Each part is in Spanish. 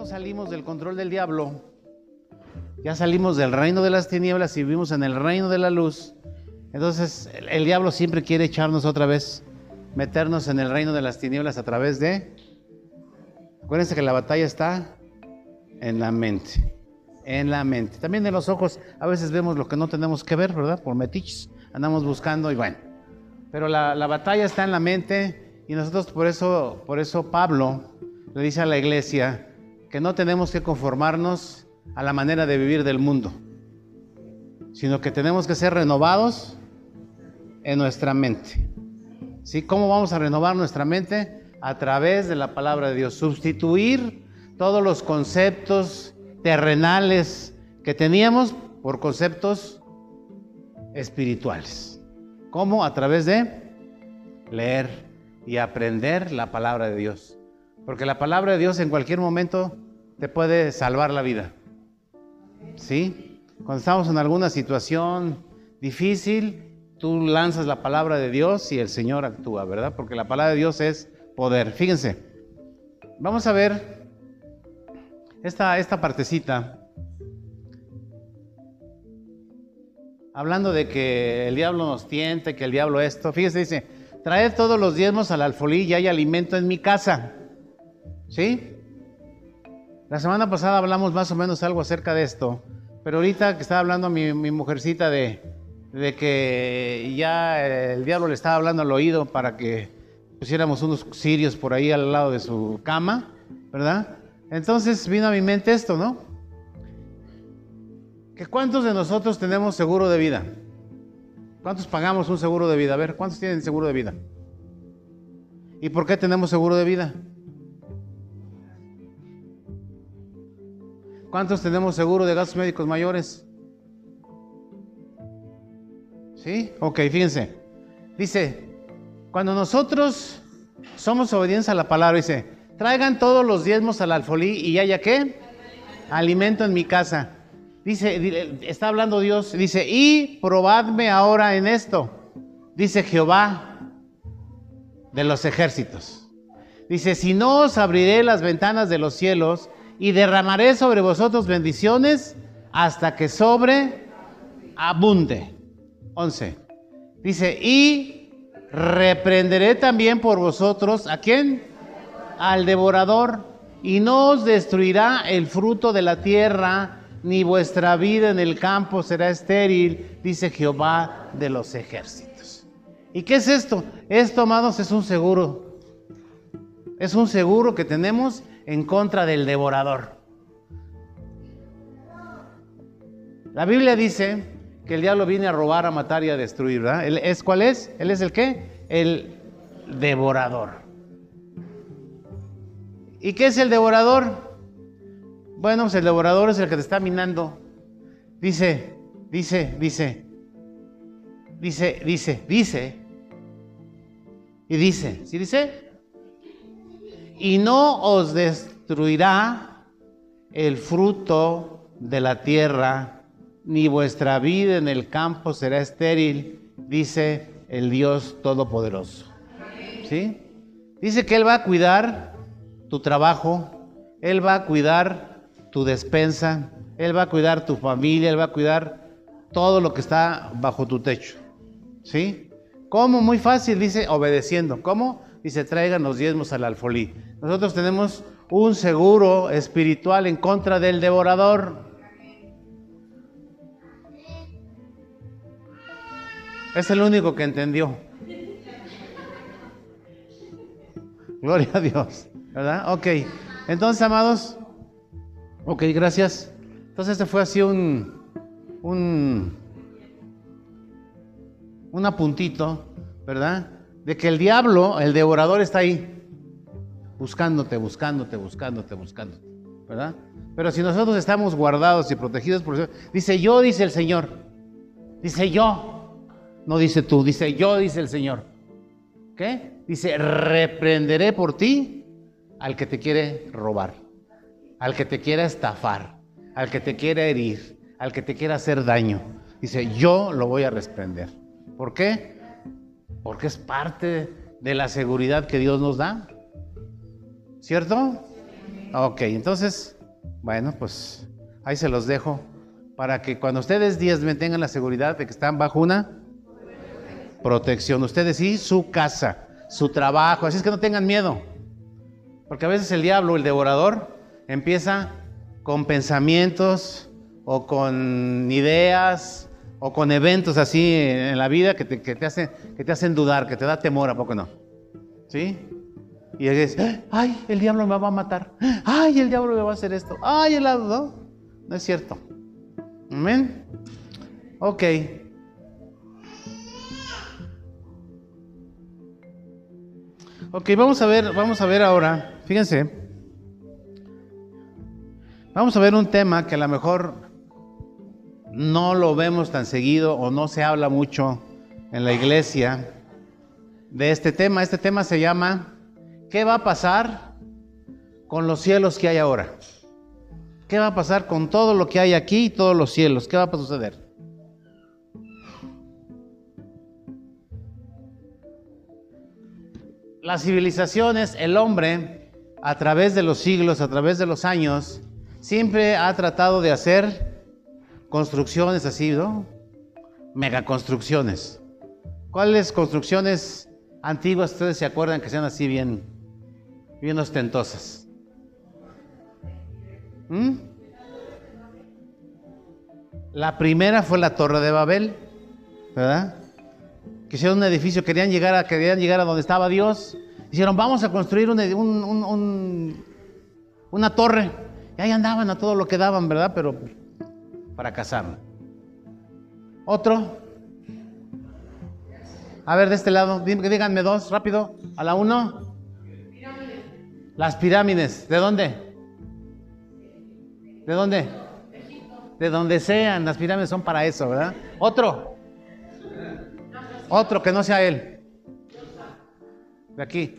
no salimos del control del diablo, ya salimos del reino de las tinieblas y vivimos en el reino de la luz, entonces el, el diablo siempre quiere echarnos otra vez, meternos en el reino de las tinieblas a través de... Acuérdense que la batalla está en la mente, en la mente. También en los ojos a veces vemos lo que no tenemos que ver, ¿verdad? Por metiches, andamos buscando y bueno. Pero la, la batalla está en la mente y nosotros por eso, por eso Pablo le dice a la iglesia que no tenemos que conformarnos a la manera de vivir del mundo, sino que tenemos que ser renovados en nuestra mente. ¿Sí? ¿Cómo vamos a renovar nuestra mente? A través de la palabra de Dios. Sustituir todos los conceptos terrenales que teníamos por conceptos espirituales. ¿Cómo? A través de leer y aprender la palabra de Dios. Porque la palabra de Dios en cualquier momento te puede salvar la vida. ¿Sí? Cuando estamos en alguna situación difícil, tú lanzas la palabra de Dios y el Señor actúa, ¿verdad? Porque la palabra de Dios es poder. Fíjense, vamos a ver esta, esta partecita. Hablando de que el diablo nos tiente, que el diablo esto. Fíjense, dice, traed todos los diezmos al alfolí y hay alimento en mi casa. ¿Sí? La semana pasada hablamos más o menos algo acerca de esto, pero ahorita que estaba hablando mi, mi mujercita de, que ya el diablo le estaba hablando al oído para que pusiéramos unos cirios por ahí al lado de su cama, ¿verdad? Entonces vino a mi mente esto, ¿no? Cuántos de nosotros tenemos seguro de vida? ¿Cuántos pagamos un seguro de vida? A ver, ¿cuántos tienen seguro de vida? ¿Y por qué tenemos seguro de vida? ¿Cuántos tenemos seguro de gastos médicos mayores? ¿Sí? Ok, fíjense. Dice, cuando nosotros somos obedientes a la palabra, dice, traigan todos los diezmos al alfolí y haya qué? Alimento en mi casa. Dice, está hablando Dios, dice, y probadme ahora en esto, dice Jehová de los ejércitos. Dice, si no os abriré las ventanas de los cielos y derramaré sobre vosotros bendiciones hasta que sobre abunde. 11. Dice, y reprenderé también por vosotros, ¿a quién? Al devorador, y no os destruirá el fruto de la tierra, ni vuestra vida en el campo será estéril, dice Jehová de los ejércitos. ¿Y qué es esto? Esto, amados, es un seguro. Es un seguro que tenemos en contra del devorador. La Biblia dice que el diablo viene a robar, a matar y a destruir, ¿verdad? ¿Él es cuál es? Él es el qué? El devorador. ¿Y qué es el devorador? Bueno, pues el devorador es el que te está minando. Dice, dice, dice, dice, dice, dice. Y dice, ¿sí dice? Y no os destruirá el fruto de la tierra, ni vuestra vida en el campo será estéril, dice el Dios Todopoderoso. ¿Sí? Dice que Él va a cuidar tu trabajo, Él va a cuidar tu despensa, Él va a cuidar tu familia, Él va a cuidar todo lo que está bajo tu techo. ¿Sí? ¿Cómo? Muy fácil, dice, obedeciendo. ¿Cómo? Dice, traigan los diezmos al alfolí. Nosotros tenemos un seguro espiritual en contra del devorador. Es el único que entendió. Gloria a Dios, ¿verdad? Ok, entonces, amados, ok, gracias. Entonces, este fue así un, un, un apuntito, ¿verdad? De que el diablo, el devorador, está ahí, buscándote, buscándote, buscándote, buscándote, ¿verdad? Pero si nosotros estamos guardados y protegidos por Dios, dice yo, dice el Señor, dice yo, no dice tú, dice yo, dice el Señor. ¿Qué? Dice, reprenderé por ti al que te quiere robar, al que te quiera estafar, al que te quiera herir, al que te quiera hacer daño. Dice, yo lo voy a reprender. ¿Por qué? Porque es parte de la seguridad que Dios nos da. ¿Cierto? Ok, entonces, bueno, pues ahí se los dejo para que cuando ustedes me tengan la seguridad de que están bajo una protección. Ustedes y su casa, su trabajo. Así es que no tengan miedo. Porque a veces el diablo, el devorador, empieza con pensamientos o con ideas o con eventos así en la vida que te, que te, hacen, que te hacen dudar, que te da temor, ¿a poco no? ¿Sí? Y dices, ay, el diablo me va a matar. Ay, el diablo me va a hacer esto. Ay, el lado, no. No es cierto. Amén. Ok. Ok, vamos a ver, vamos a ver ahora, fíjense, vamos a ver un tema que a lo mejor no lo vemos tan seguido o no se habla mucho en la iglesia de este tema. Este tema se llama ¿Qué va a pasar con los cielos que hay ahora? ¿Qué va a pasar con todo lo que hay aquí y todos los cielos? ¿Qué va a suceder? las civilizaciones, el hombre, a través de los siglos, a través de los años, siempre ha tratado de hacer construcciones así, ¿no? Megaconstrucciones. ¿Cuáles construcciones antiguas ustedes se acuerdan que sean así bien, bien ostentosas? ¿Mm? La primera fue la Torre de Babel, ¿verdad? Quisieron un edificio, querían llegar a, querían llegar a donde estaba Dios. Dijeron, vamos a construir una torre. Y ahí andaban a todo lo que daban, ¿verdad? Pero fracasaron. Otro. A ver, de este lado, díganme dos, rápido. A la uno. Las pirámides. ¿De dónde? ¿De dónde? De donde sean. Las pirámides son para eso, ¿verdad? Otro. Otro que no sea él. De aquí.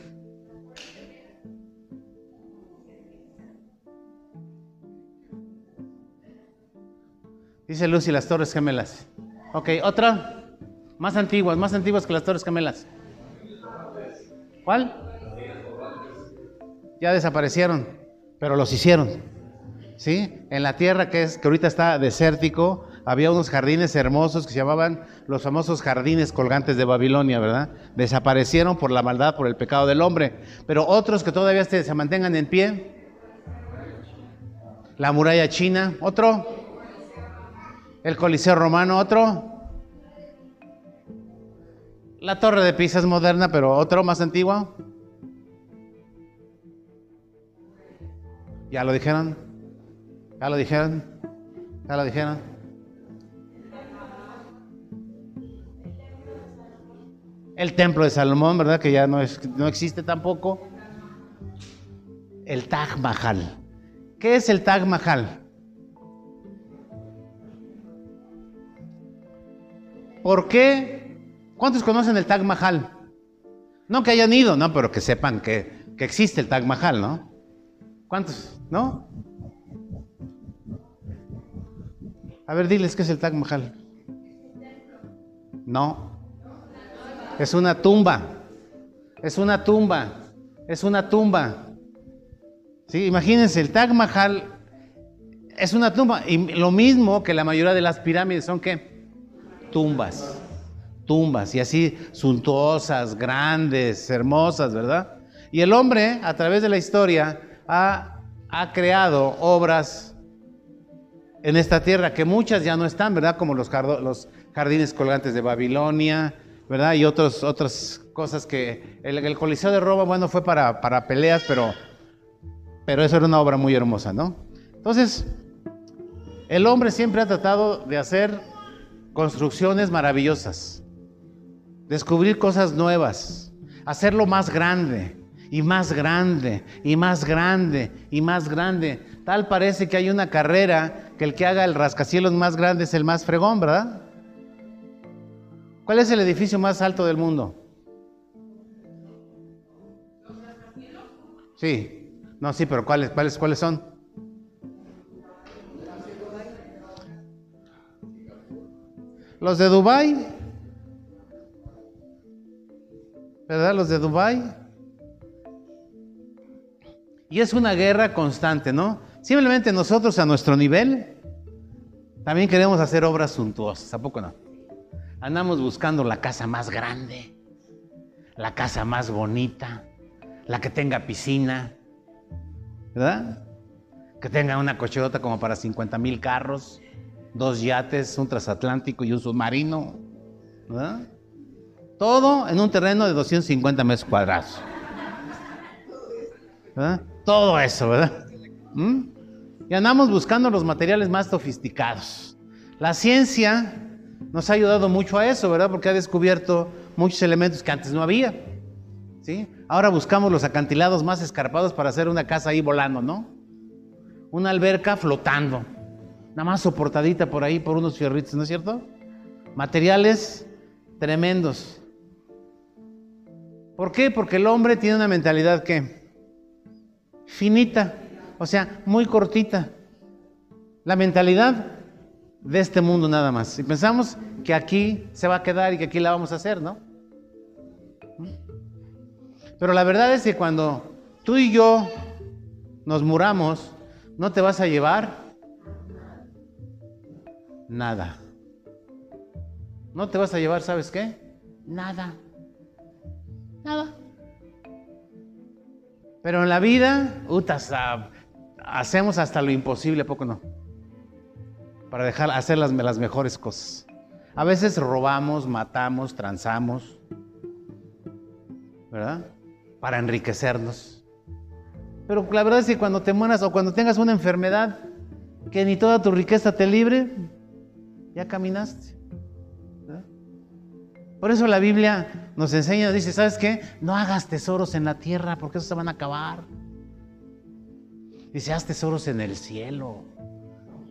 Dice Lucy, las Torres Gemelas. Ok, otra. Más antiguas, más antiguas que las Torres Gemelas. ¿Cuál? Ya desaparecieron, pero los hicieron. ¿Sí? En la tierra que es que ahorita está desértico, había unos jardines hermosos que se llamaban los famosos jardines colgantes de Babilonia, ¿verdad? Desaparecieron por la maldad, por el pecado del hombre. Pero otros que todavía se mantengan en pie. La muralla china, otro. El Coliseo romano, otro. La torre de Pisa es moderna, pero otro más antiguo. ¿Ya lo dijeron? ¿Ya lo dijeron? ¿Ya lo dijeron? El templo de Salomón, ¿verdad? Que ya no, es, no existe tampoco. El Taj Mahal. ¿Qué es el Taj Mahal? ¿Por qué? ¿Cuántos conocen el Taj Mahal? No que hayan ido, no, pero que sepan que, que existe el Taj Mahal, ¿no? ¿Cuántos? ¿No? A ver, diles qué es el Taj Mahal. No. Es una tumba. Es una tumba. Es una tumba. ¿Sí? Imagínense, el Taj Mahal es una tumba. Y lo mismo que la mayoría de las pirámides son que tumbas. Tumbas. Y así suntuosas, grandes, hermosas, ¿verdad? Y el hombre, a través de la historia, ha, ha creado obras en esta tierra que muchas ya no están, ¿verdad? Como los, los jardines colgantes de Babilonia, ¿verdad? Y otros, otras cosas que el, Coliseo de Roma, bueno, fue para, para, peleas, pero, pero eso era una obra muy hermosa, ¿no? Entonces, el hombre siempre ha tratado de hacer construcciones maravillosas, descubrir cosas nuevas, hacerlo más grande y más grande y más grande y más grande. Tal parece que hay una carrera que el que haga el rascacielos más grande es el más fregón, ¿verdad? ¿Cuál es el edificio más alto del mundo? Sí. No, sí, pero ¿cuáles, cuáles, cuáles son? Los de Dubai. ¿Verdad? Los de Dubai. Y es una guerra constante, ¿no? Simplemente nosotros a nuestro nivel también queremos hacer obras suntuosas, ¿a poco no? Andamos buscando la casa más grande, la casa más bonita, la que tenga piscina, ¿verdad? Que tenga una cochota como para 50 mil carros, dos yates, un transatlántico y un submarino. Todo en un terreno de 250 metros cuadrados. ¿verdad? Todo eso, ¿verdad? ¿Mm? Y andamos buscando los materiales más sofisticados. La ciencia nos ha ayudado mucho a eso, ¿verdad? Porque ha descubierto muchos elementos que antes no había. ¿Sí? Ahora buscamos los acantilados más escarpados para hacer una casa ahí volando, ¿no? Una alberca flotando, nada más soportadita por ahí por unos fierritos, ¿no es cierto? Materiales tremendos. ¿Por qué? Porque el hombre tiene una mentalidad que finita, o sea, muy cortita. La mentalidad de este mundo nada más. Y pensamos que aquí se va a quedar y que aquí la vamos a hacer, ¿no? Pero la verdad es que cuando tú y yo nos muramos, no te vas a llevar nada. No te vas a llevar, ¿sabes qué? Nada. Nada. Pero en la vida, utas, hacemos hasta lo imposible, poco no? Para dejar hacer las, las mejores cosas. A veces robamos, matamos, transamos, ¿verdad? Para enriquecernos. Pero la verdad es que cuando te mueras o cuando tengas una enfermedad que ni toda tu riqueza te libre, ya caminaste. Por eso la Biblia nos enseña, dice, ¿sabes qué? No hagas tesoros en la tierra porque esos se van a acabar. Dice, haz tesoros en el cielo,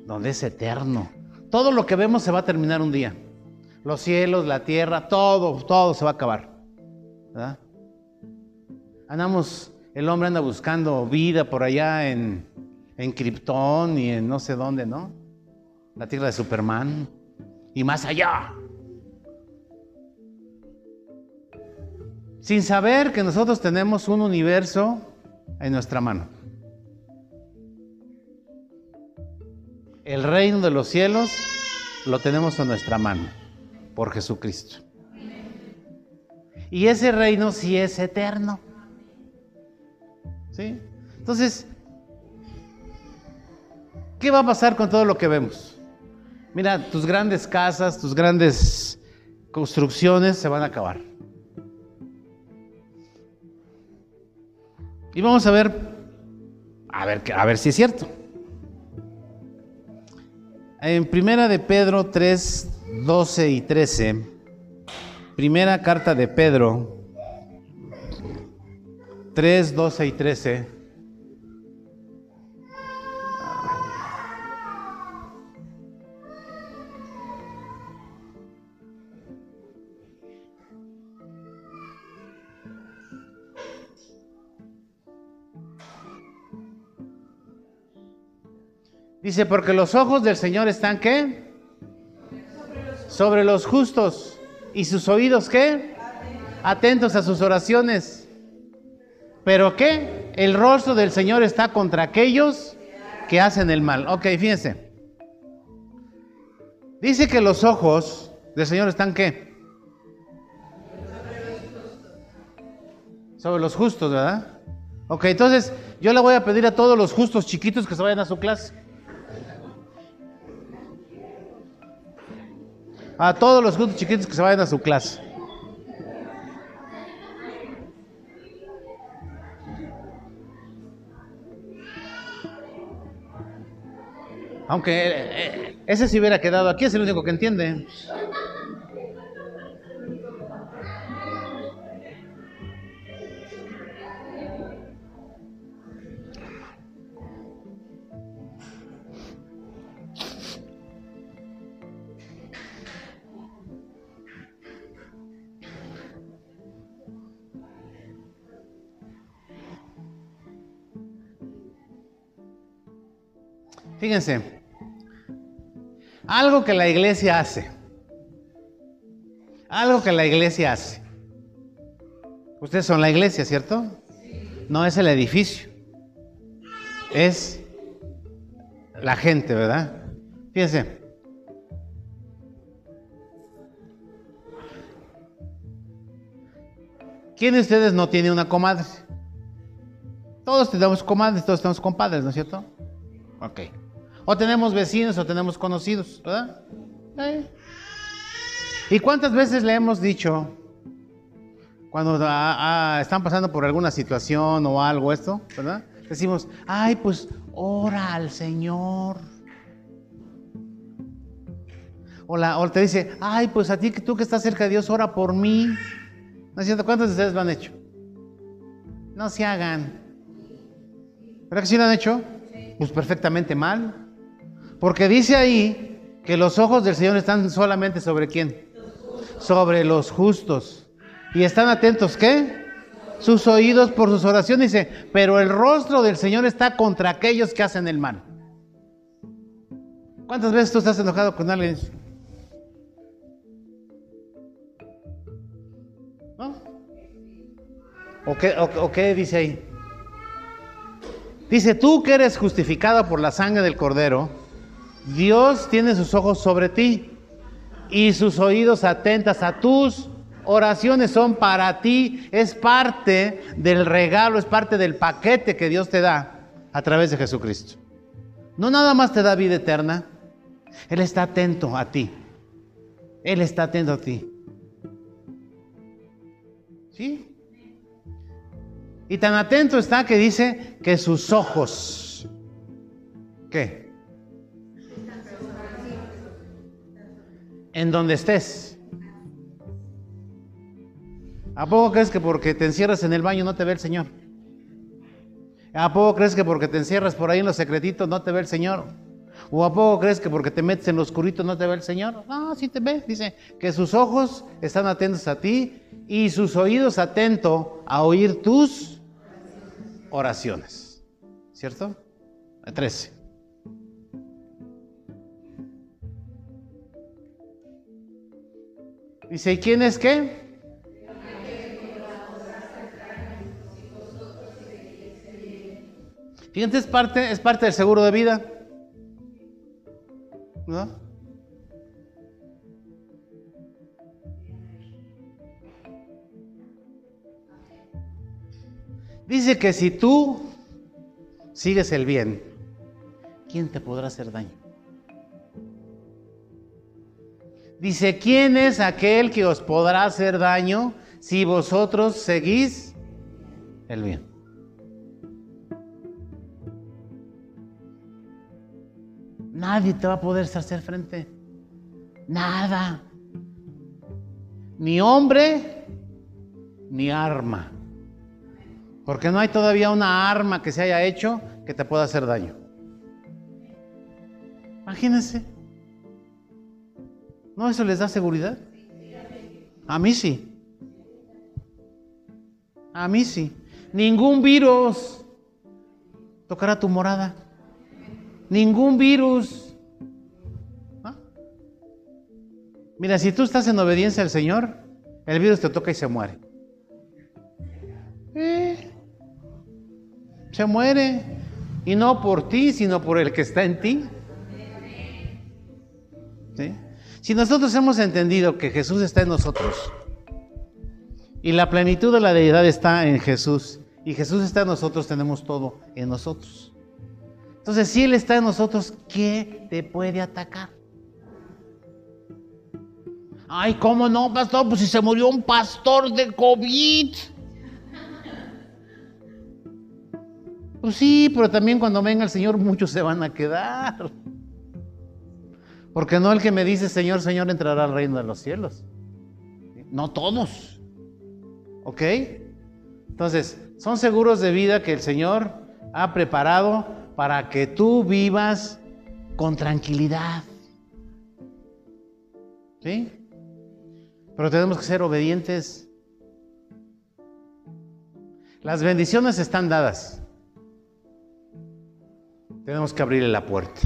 donde es eterno. Todo lo que vemos se va a terminar un día. Los cielos, la tierra, todo, todo se va a acabar. ¿verdad? Andamos, el hombre anda buscando vida por allá en, en Krypton y en no sé dónde, ¿no? La tierra de Superman. Y más allá. Sin saber que nosotros tenemos un universo en nuestra mano. El reino de los cielos lo tenemos en nuestra mano por Jesucristo. Y ese reino sí es eterno. ¿Sí? Entonces, ¿qué va a pasar con todo lo que vemos? Mira, tus grandes casas, tus grandes construcciones se van a acabar. Y vamos a ver, a ver, a ver si es cierto. En primera de Pedro 3, 12 y 13, primera carta de Pedro 3, 12 y 13. Dice, porque los ojos del Señor están qué? Sobre los justos. ¿Y sus oídos qué? Atentos a sus oraciones. ¿Pero qué? El rostro del Señor está contra aquellos que hacen el mal. Ok, fíjense. Dice que los ojos del Señor están qué? Sobre los justos, ¿verdad? Ok, entonces yo le voy a pedir a todos los justos chiquitos que se vayan a su clase. A todos los justos chiquitos que se vayan a su clase. Aunque eh, eh, ese se hubiera quedado aquí, es el único que entiende. Fíjense, algo que la iglesia hace, algo que la iglesia hace. Ustedes son la iglesia, ¿cierto? No es el edificio. es la gente, ¿verdad? Fíjense. ¿Quién de ustedes no tiene una comadre? Todos tenemos comadres, todos tenemos compadres, ¿no es cierto? Ok. O tenemos vecinos o tenemos conocidos, ¿verdad? ¿Y cuántas veces le hemos dicho, cuando ah, están pasando por alguna situación o algo esto, ¿verdad? Decimos, ay, pues ora al Señor. O, o te dice, ay, pues a ti, tú que estás cerca de Dios, ora por mí. ¿No es cierto? ¿Cuántos de lo han hecho? No se hagan. ¿Verdad que sí lo han hecho? Pues perfectamente mal. Porque dice ahí que los ojos del Señor están solamente sobre quién? Sobre los justos. Y están atentos, ¿qué? Sus oídos por sus oraciones. Dice, pero el rostro del Señor está contra aquellos que hacen el mal. ¿Cuántas veces tú estás enojado con alguien? ¿O qué, dice ahí? Dice, tú que eres justificado por la sangre del cordero, Dios tiene sus ojos sobre ti y sus oídos atentas a tus oraciones son para ti, es parte del regalo, es parte del paquete que Dios te da a través de Jesucristo. No nada más te da vida eterna, Él está atento a ti. Él está atento a ti. ¿Sí? Y tan atento está que dice que sus ojos, ¿qué? En donde estés. ¿A poco crees que porque te encierras en el baño no te ve el Señor? ¿A poco crees que porque te encierras por ahí en los secretitos no te ve el Señor? ¿O a poco crees que porque te metes en lo oscurito no te ve el Señor? No, sí te ve. Dice que sus ojos están atentos a ti y sus oídos atentos a oír tus oraciones. ¿Cierto? 13. Dice, ¿y quién es qué? Fíjense, es parte, es parte del seguro de vida. ¿No? Dice que si tú sigues el bien, ¿quién te podrá hacer daño? Dice, ¿quién es aquel que os podrá hacer daño si vosotros seguís el bien? Nadie te va a poder hacer frente. Nada. Ni hombre, ni arma. Porque no hay todavía una arma que se haya hecho que te pueda hacer daño. Imagínense. ¿No eso les da seguridad? A mí sí. A mí sí. Ningún virus tocará tu morada. Ningún virus. Mira, si tú estás en obediencia al Señor, el virus te toca y se muere. Eh, muere. Y no por ti, sino por el que está en ti. Si nosotros hemos entendido que Jesús está en nosotros y la plenitud de la deidad está en Jesús y Jesús está en nosotros, tenemos todo en nosotros. Entonces, si Él está en nosotros, ¿qué te puede atacar? Ay, ¿cómo no, pastor? Pues si se murió un pastor de COVID. Pues sí, pero también cuando venga el Señor muchos se van a quedar. Porque no el que me dice Señor, Señor entrará al reino de los cielos. No todos. ¿Ok? Entonces, son seguros de vida que el Señor ha preparado para que tú vivas con tranquilidad. ¿Sí? Pero tenemos que ser obedientes. Las bendiciones están dadas. Tenemos que abrirle la puerta.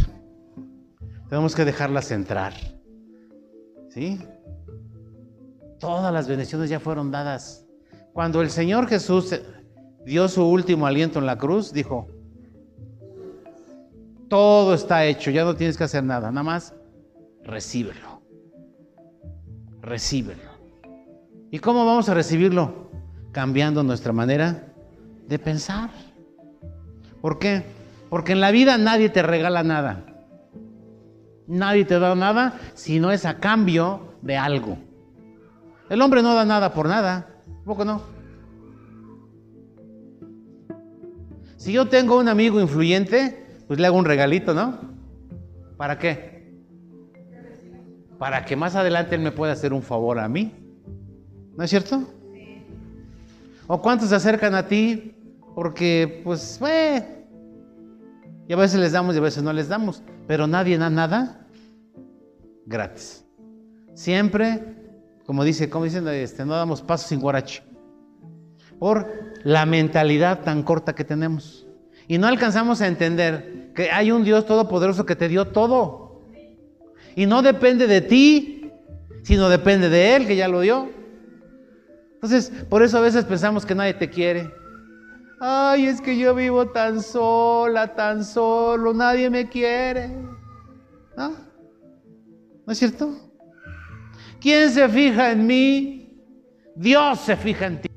Tenemos que dejarlas entrar. ¿Sí? Todas las bendiciones ya fueron dadas. Cuando el Señor Jesús dio su último aliento en la cruz, dijo, Todo está hecho, ya no tienes que hacer nada, nada más recíbelo. Recíbelo. ¿Y cómo vamos a recibirlo? Cambiando nuestra manera de pensar. ¿Por qué? Porque en la vida nadie te regala nada. Nadie te da nada si no es a cambio de algo. El hombre no da nada por nada. ¿Poco no? Si yo tengo un amigo influyente, pues le hago un regalito, ¿no? ¿Para qué? Para que más adelante él me pueda hacer un favor a mí. ¿No es cierto? ¿O cuántos se acercan a ti porque, pues, eh, y a veces les damos y a veces no les damos, pero nadie da nada gratis. Siempre, como dice, como dicen, este, no damos paso sin guarache. Por la mentalidad tan corta que tenemos. Y no alcanzamos a entender que hay un Dios todopoderoso que te dio todo. Y no depende de ti, sino depende de Él que ya lo dio. Entonces, por eso a veces pensamos que nadie te quiere. Ay, es que yo vivo tan sola, tan solo, nadie me quiere. ¿No? ¿No es cierto? ¿Quién se fija en mí? Dios se fija en ti.